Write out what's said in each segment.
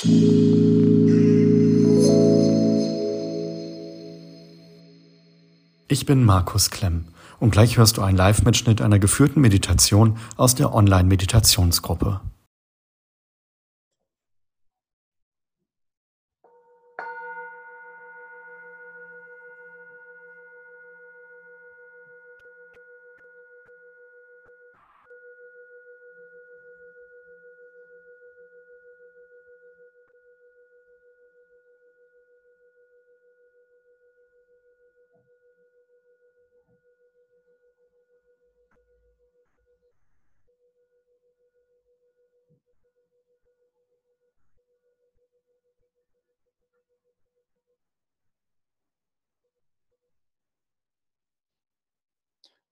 Ich bin Markus Klemm und gleich hörst du einen Live-Mitschnitt einer geführten Meditation aus der Online-Meditationsgruppe.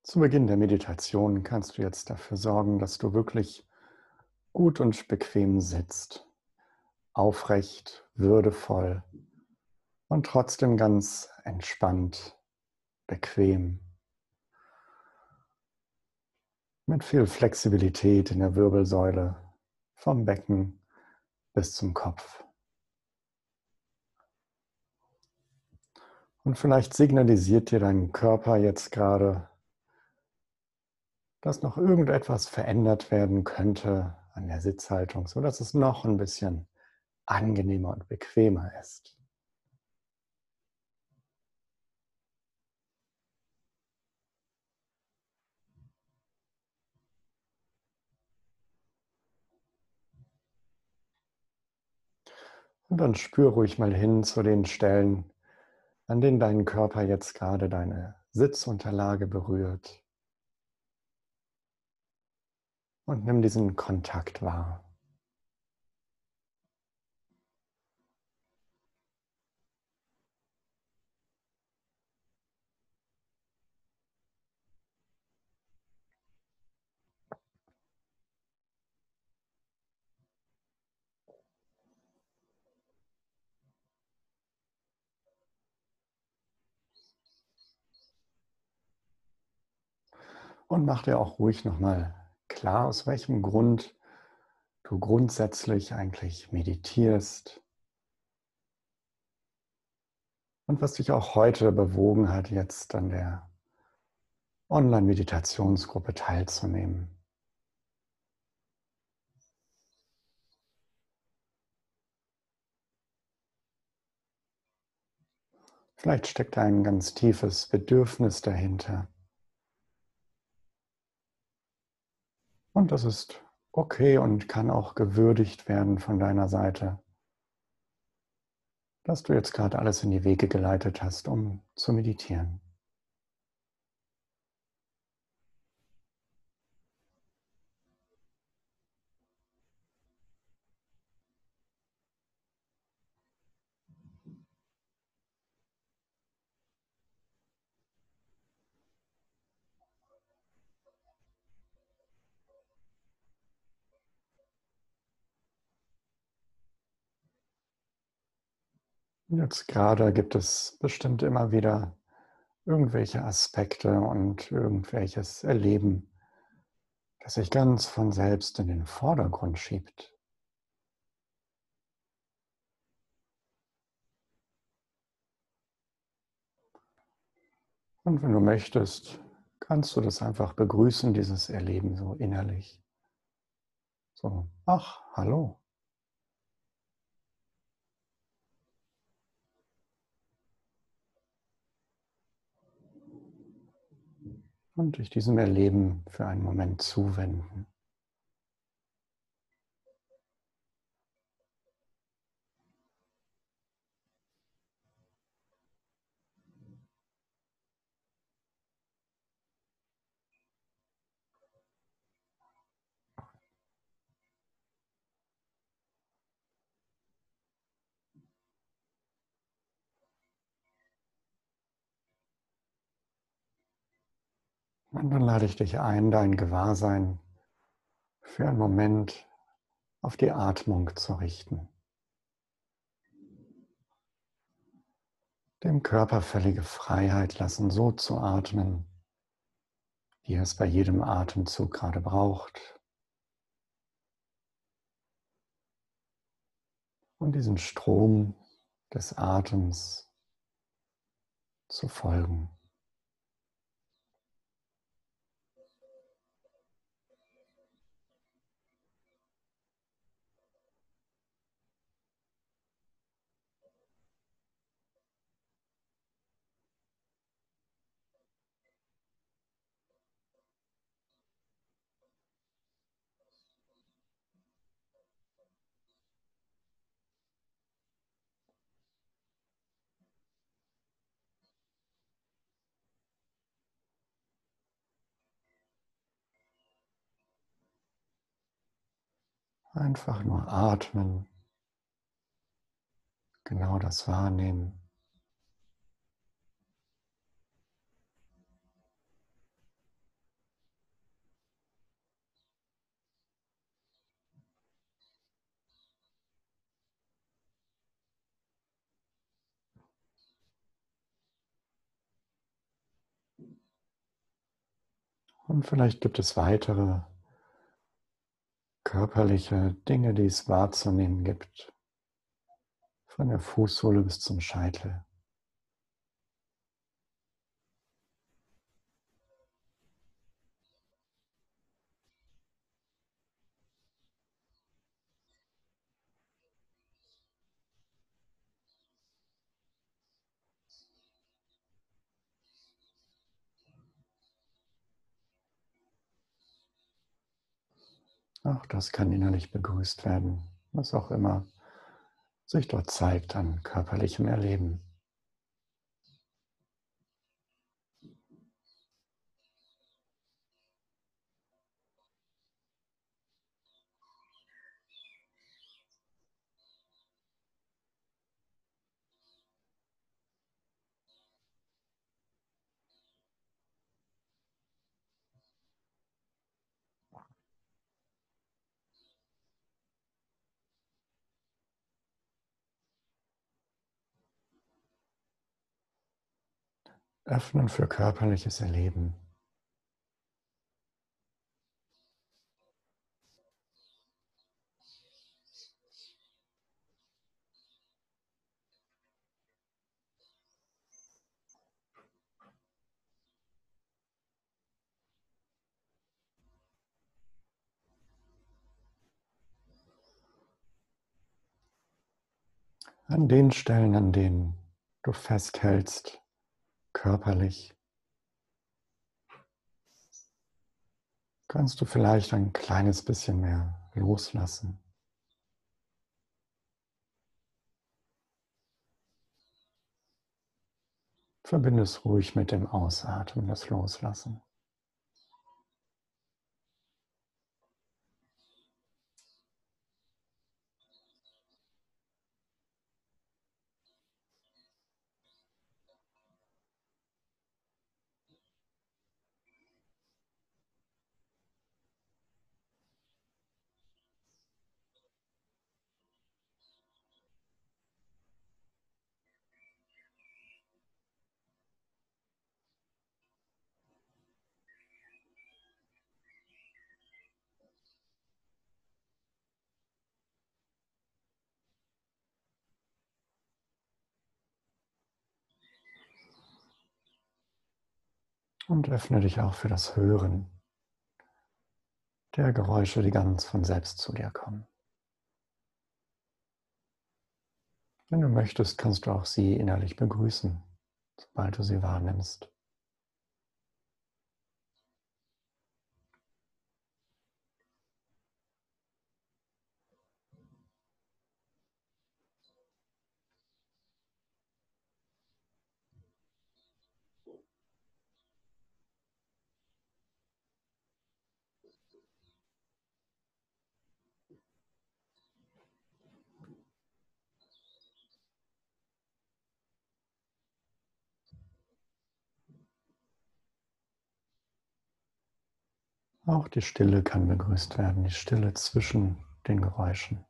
Zu Beginn der Meditation kannst du jetzt dafür sorgen, dass du wirklich gut und bequem sitzt, aufrecht, würdevoll und trotzdem ganz entspannt, bequem, mit viel Flexibilität in der Wirbelsäule vom Becken bis zum Kopf. Und vielleicht signalisiert dir dein Körper jetzt gerade, dass noch irgendetwas verändert werden könnte an der Sitzhaltung, sodass es noch ein bisschen angenehmer und bequemer ist. Und dann spür ruhig mal hin zu den Stellen, an denen dein Körper jetzt gerade deine Sitzunterlage berührt. Und nimm diesen Kontakt wahr. Und mach dir auch ruhig nochmal klar, aus welchem Grund du grundsätzlich eigentlich meditierst und was dich auch heute bewogen hat, jetzt an der Online-Meditationsgruppe teilzunehmen. Vielleicht steckt ein ganz tiefes Bedürfnis dahinter. Und das ist okay und kann auch gewürdigt werden von deiner Seite, dass du jetzt gerade alles in die Wege geleitet hast, um zu meditieren. Jetzt gerade gibt es bestimmt immer wieder irgendwelche Aspekte und irgendwelches Erleben, das sich ganz von selbst in den Vordergrund schiebt. Und wenn du möchtest, kannst du das einfach begrüßen, dieses Erleben so innerlich. So, ach, hallo. Und dich diesem Erleben für einen Moment zuwenden. Und dann lade ich dich ein, dein Gewahrsein für einen Moment auf die Atmung zu richten. Dem Körper völlige Freiheit lassen, so zu atmen, wie er es bei jedem Atemzug gerade braucht. und diesen Strom des Atems zu folgen. Einfach nur atmen, genau das wahrnehmen. Und vielleicht gibt es weitere körperliche Dinge, die es wahrzunehmen gibt. Von der Fußsohle bis zum Scheitel. Auch das kann innerlich begrüßt werden, was auch immer sich dort zeigt an körperlichem Erleben. Öffnen für körperliches Erleben. An den Stellen, an denen du festhältst, körperlich, kannst du vielleicht ein kleines bisschen mehr loslassen. Verbinde es ruhig mit dem Ausatmen, das Loslassen. Und öffne dich auch für das Hören der Geräusche, die ganz von selbst zu dir kommen. Wenn du möchtest, kannst du auch sie innerlich begrüßen, sobald du sie wahrnimmst. Auch die Stille kann begrüßt werden, die Stille zwischen den Geräuschen.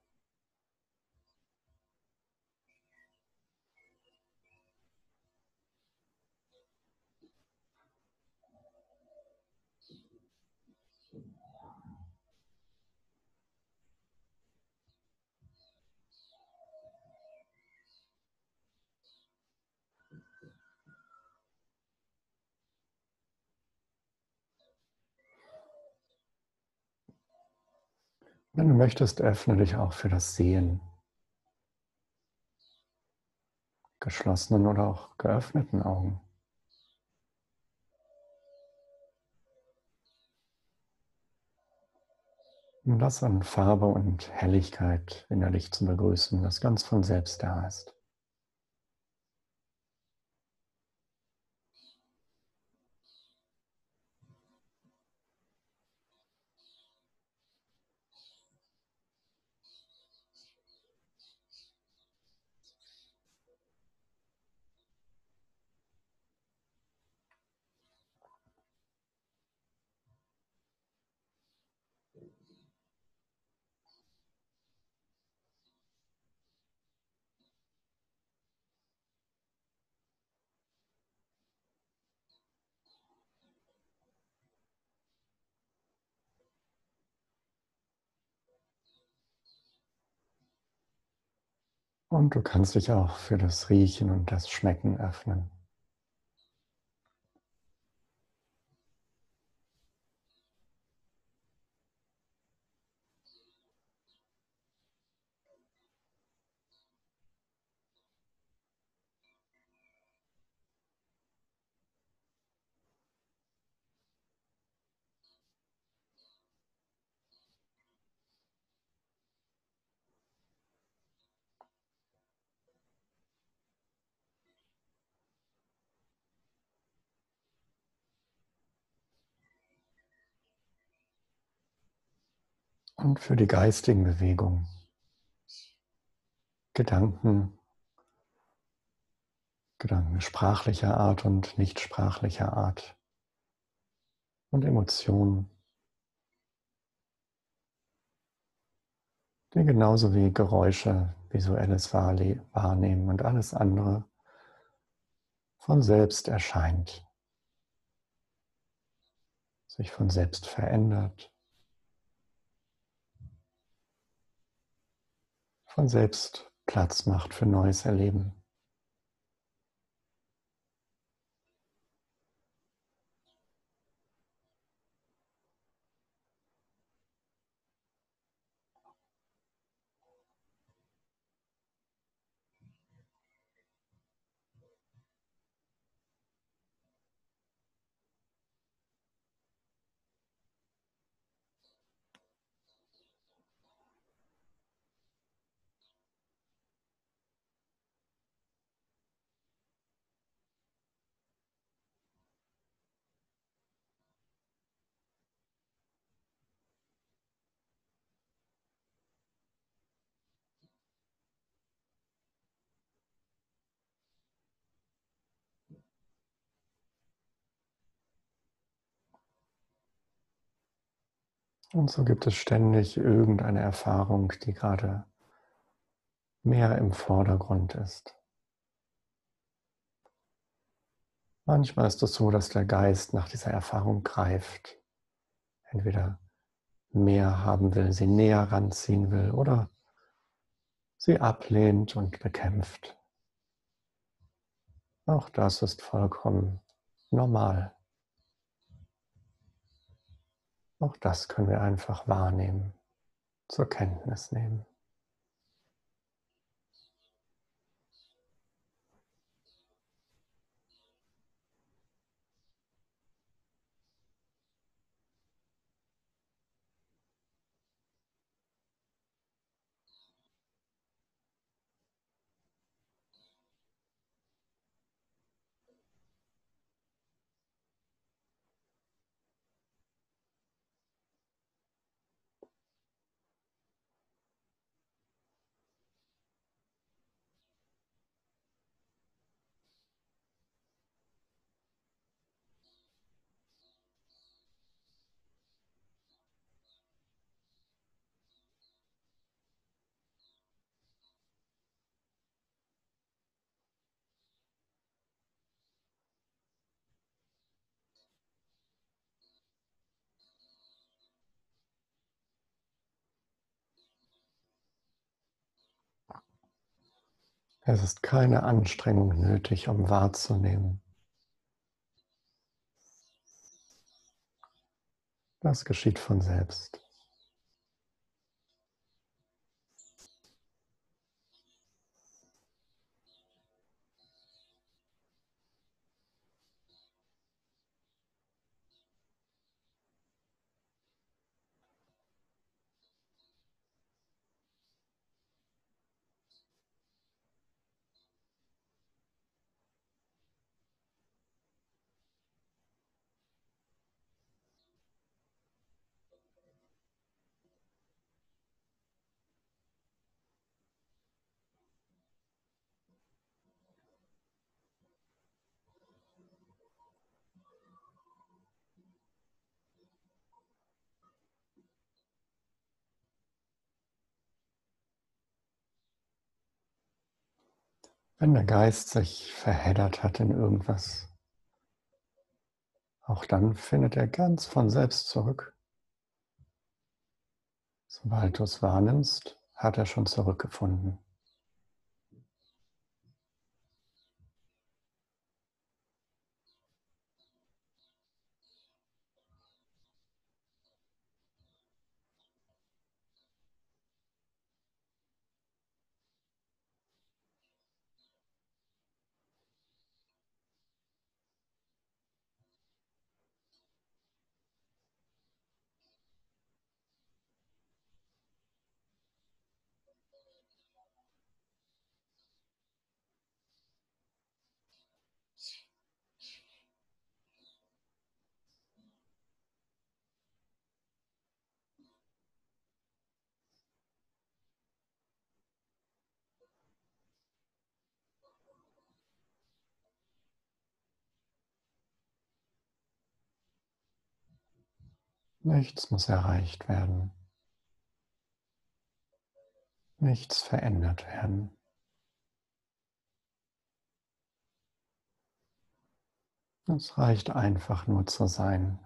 Wenn du möchtest, öffne dich auch für das Sehen. Geschlossenen oder auch geöffneten Augen. Und das an Farbe und Helligkeit innerlich zu begrüßen, das ganz von selbst da ist. Und du kannst dich auch für das Riechen und das Schmecken öffnen. Und für die geistigen Bewegungen. Gedanken, Gedanken sprachlicher Art und nicht sprachlicher Art und Emotionen, die genauso wie Geräusche, visuelles Wahrnehmen und alles andere von selbst erscheint, sich von selbst verändert. Von selbst Platz macht für neues Erleben. Und so gibt es ständig irgendeine Erfahrung, die gerade mehr im Vordergrund ist. Manchmal ist es so, dass der Geist nach dieser Erfahrung greift, entweder mehr haben will, sie näher ranziehen will oder sie ablehnt und bekämpft. Auch das ist vollkommen normal. Auch das können wir einfach wahrnehmen, zur Kenntnis nehmen. Es ist keine Anstrengung nötig, um wahrzunehmen. Das geschieht von selbst. Wenn der Geist sich verheddert hat in irgendwas, auch dann findet er ganz von selbst zurück. Sobald du es wahrnimmst, hat er schon zurückgefunden. Nichts muss erreicht werden. Nichts verändert werden. Es reicht einfach nur zu sein.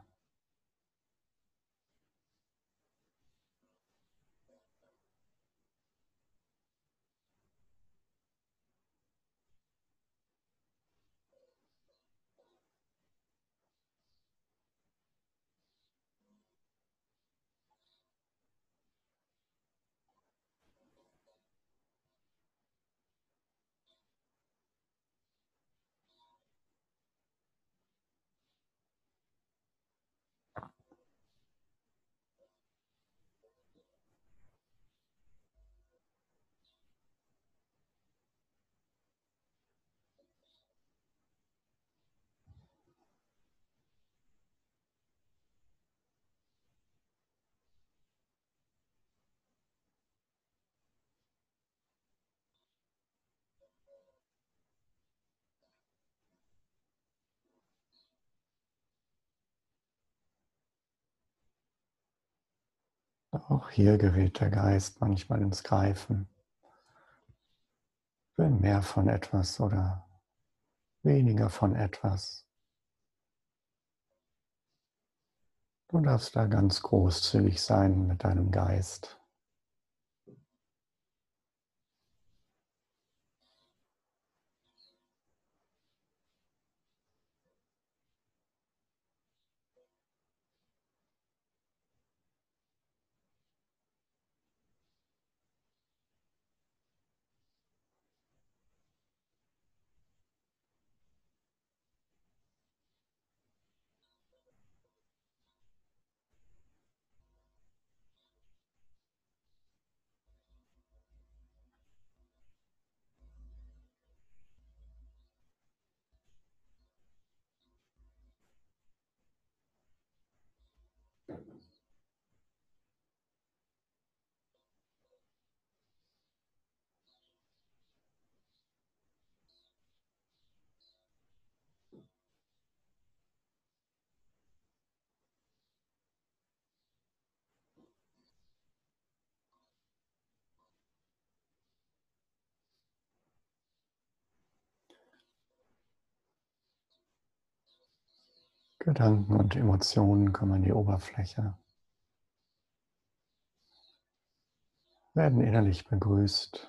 Auch hier gerät der Geist manchmal ins Greifen. Will mehr von etwas oder weniger von etwas. Du darfst da ganz großzügig sein mit deinem Geist. Gedanken und Emotionen kommen an die Oberfläche, werden innerlich begrüßt,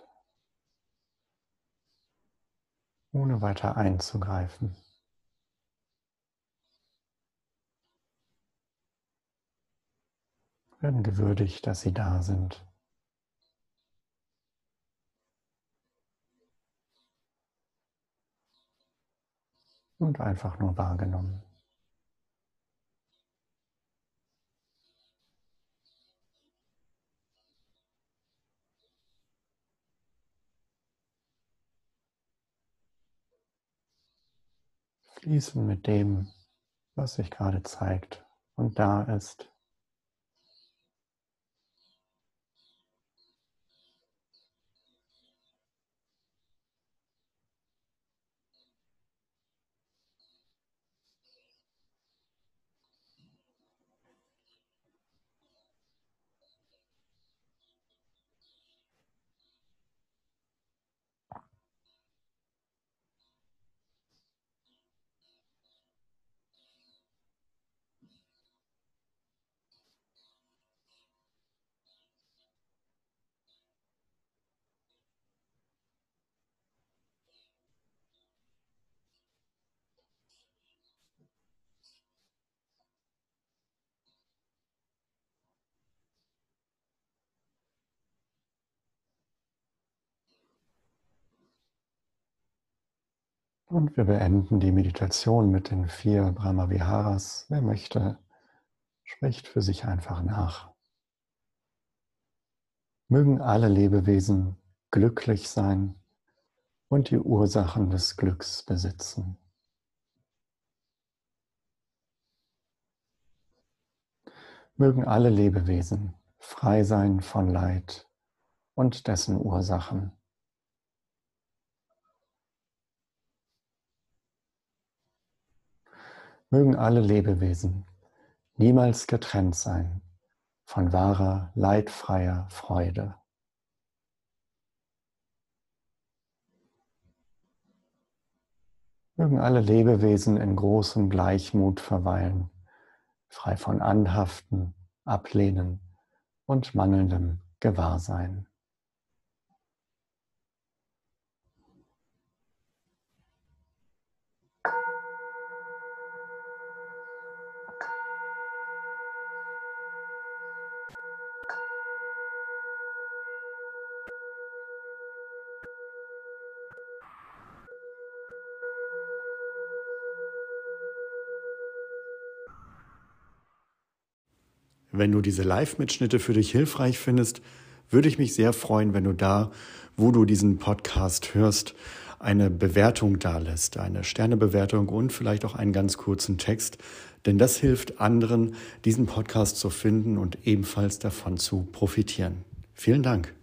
ohne weiter einzugreifen. Werden gewürdigt, dass sie da sind. Und einfach nur wahrgenommen. Fließen mit dem, was sich gerade zeigt und da ist. Und wir beenden die Meditation mit den vier Brahma Viharas. Wer möchte, spricht für sich einfach nach. Mögen alle Lebewesen glücklich sein und die Ursachen des Glücks besitzen. Mögen alle Lebewesen frei sein von Leid und dessen Ursachen. Mögen alle Lebewesen niemals getrennt sein von wahrer, leidfreier Freude. Mögen alle Lebewesen in großem Gleichmut verweilen, frei von Anhaften, Ablehnen und mangelndem Gewahrsein. Wenn du diese Live-Mitschnitte für dich hilfreich findest, würde ich mich sehr freuen, wenn du da, wo du diesen Podcast hörst, eine Bewertung dalässt, eine Sternebewertung und vielleicht auch einen ganz kurzen Text, denn das hilft anderen, diesen Podcast zu finden und ebenfalls davon zu profitieren. Vielen Dank.